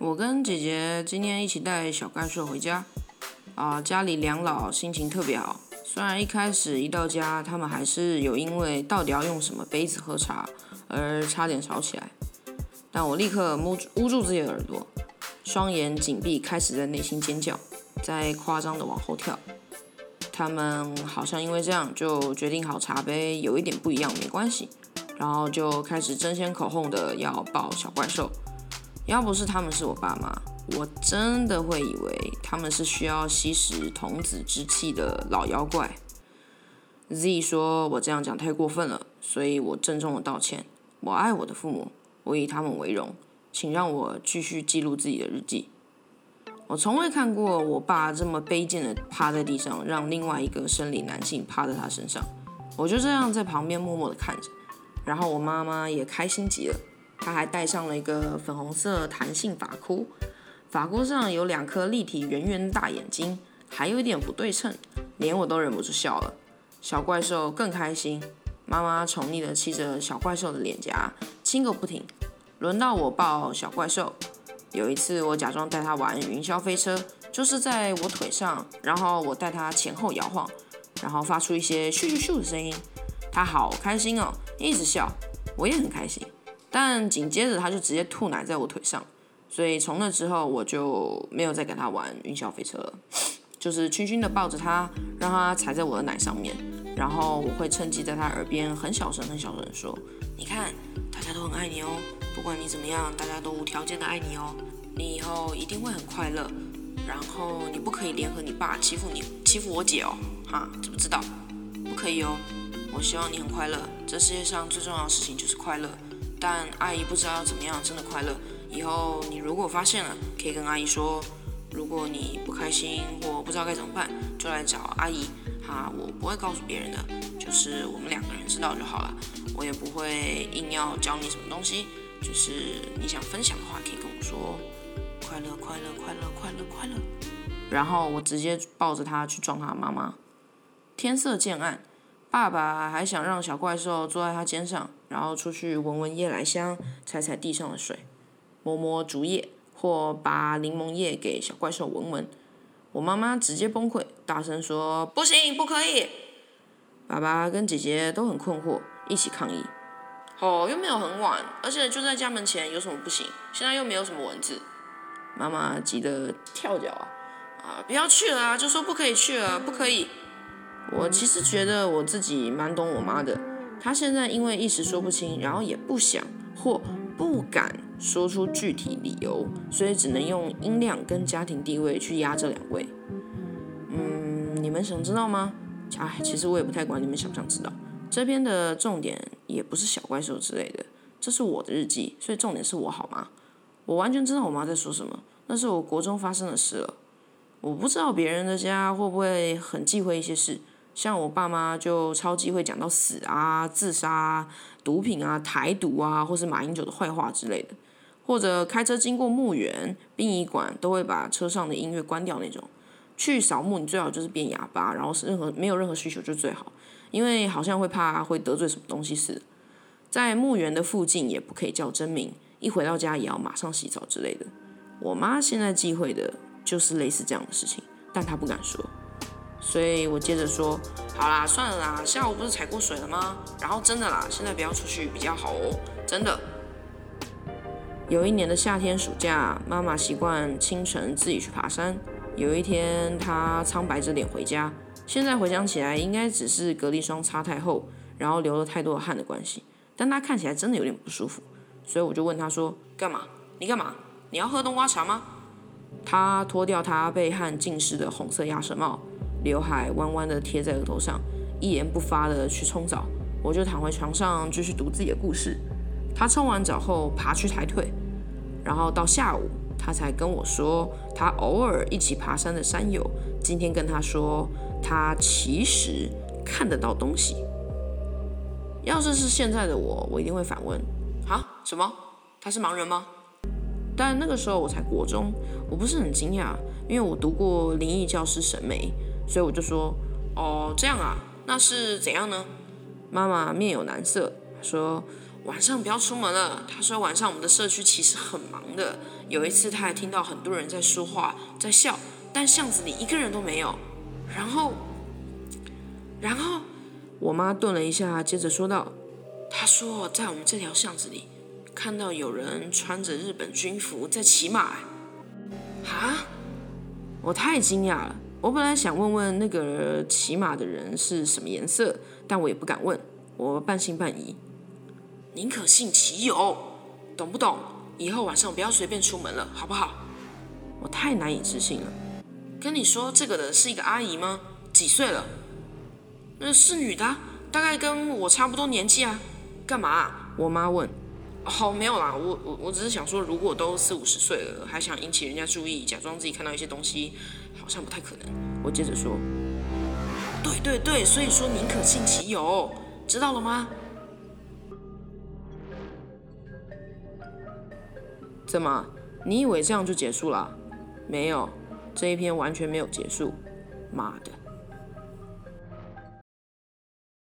我跟姐姐今天一起带小怪兽回家，啊，家里两老心情特别好。虽然一开始一到家，他们还是有因为到底要用什么杯子喝茶而差点吵起来，但我立刻捂捂住自己的耳朵，双眼紧闭，开始在内心尖叫，在夸张的往后跳。他们好像因为这样就决定好茶杯有一点不一样没关系，然后就开始争先恐后的要抱小怪兽。要不是他们是我爸妈，我真的会以为他们是需要吸食童子之气的老妖怪。Z 说我这样讲太过分了，所以我郑重的道歉。我爱我的父母，我以他们为荣，请让我继续记录自己的日记。我从未看过我爸这么卑贱的趴在地上，让另外一个生理男性趴在他身上。我就这样在旁边默默的看着，然后我妈妈也开心极了。他还戴上了一个粉红色弹性发箍，发箍上有两颗立体圆圆的大眼睛，还有一点不对称，连我都忍不住笑了。小怪兽更开心，妈妈宠溺地亲着小怪兽的脸颊，亲个不停。轮到我抱小怪兽，有一次我假装带他玩云霄飞车，就是在我腿上，然后我带他前后摇晃，然后发出一些咻咻咻的声音，他好开心哦，一直笑，我也很开心。但紧接着他就直接吐奶在我腿上，所以从那之后我就没有再跟他玩云霄飞车了，就是轻轻的抱着他，让他踩在我的奶上面，然后我会趁机在他耳边很小声很小声说：“你看，大家都很爱你哦，不管你怎么样，大家都无条件的爱你哦，你以后一定会很快乐，然后你不可以联合你爸欺负你欺负我姐哦，哈，知不知道？不可以哦，我希望你很快乐，这世界上最重要的事情就是快乐。”但阿姨不知道要怎么样真的快乐。以后你如果发现了，可以跟阿姨说。如果你不开心或不知道该怎么办，就来找阿姨。哈，我不会告诉别人的，就是我们两个人知道就好了。我也不会硬要教你什么东西，就是你想分享的话，可以跟我说。快乐，快乐，快乐，快乐，快乐。然后我直接抱着他去撞他妈妈。天色渐暗。爸爸还想让小怪兽坐在他肩上，然后出去闻闻夜来香，踩踩地上的水，摸摸竹叶，或把柠檬叶给小怪兽闻闻。我妈妈直接崩溃，大声说：“不行，不可以！”爸爸跟姐姐都很困惑，一起抗议：“哦，又没有很晚，而且就在家门前，有什么不行？现在又没有什么蚊子。”妈妈急得跳脚啊！啊，不要去了啊！就说不可以去了，不可以。我其实觉得我自己蛮懂我妈的，她现在因为一时说不清，然后也不想或不敢说出具体理由，所以只能用音量跟家庭地位去压这两位。嗯，你们想知道吗？哎，其实我也不太管你们想不想知道。这边的重点也不是小怪兽之类的，这是我的日记，所以重点是我好吗？我完全知道我妈在说什么，那是我国中发生的事了。我不知道别人的家会不会很忌讳一些事。像我爸妈就超级会讲到死啊、自杀、啊毒品啊、台独啊，或是马英九的坏话之类的，或者开车经过墓园、殡仪馆，都会把车上的音乐关掉那种。去扫墓，你最好就是变哑巴，然后是任何没有任何需求就最好，因为好像会怕会得罪什么东西似的。在墓园的附近也不可以叫真名，一回到家也要马上洗澡之类的。我妈现在忌讳的就是类似这样的事情，但她不敢说。所以我接着说，好啦，算了啦，下午不是踩过水了吗？然后真的啦，现在不要出去比较好哦，真的。有一年的夏天暑假，妈妈习惯清晨自己去爬山。有一天，她苍白着脸回家，现在回想起来，应该只是隔离霜擦太厚，然后流了太多的汗的关系。但她看起来真的有点不舒服，所以我就问她说：“干嘛？你干嘛？你要喝冬瓜茶吗？”她脱掉她被汗浸湿的红色鸭舌帽。刘海弯弯的贴在额头上，一言不发的去冲澡，我就躺回床上继续读自己的故事。他冲完澡后爬去抬腿，然后到下午他才跟我说，他偶尔一起爬山的山友今天跟他说，他其实看得到东西。要是是现在的我，我一定会反问：啊，什么？他是盲人吗？但那个时候我才国中，我不是很惊讶，因为我读过灵异教师沈眉。所以我就说，哦，这样啊，那是怎样呢？妈妈面有难色，说，晚上不要出门了。她说晚上我们的社区其实很忙的。有一次她还听到很多人在说话，在笑，但巷子里一个人都没有。然后，然后我妈顿了一下，接着说道：“她说在我们这条巷子里看到有人穿着日本军服在骑马。”啊！我太惊讶了。我本来想问问那个骑马的人是什么颜色，但我也不敢问。我半信半疑。宁可信其有，懂不懂？以后晚上不要随便出门了，好不好？我太难以置信了。跟你说这个的是一个阿姨吗？几岁了？那是女的，大概跟我差不多年纪啊。干嘛？我妈问。哦，没有啦，我我我只是想说，如果都四五十岁了，还想引起人家注意，假装自己看到一些东西，好像不太可能。我接着说，对对对，所以说宁可信其有，知道了吗？怎么？你以为这样就结束了？没有，这一篇完全没有结束。妈的！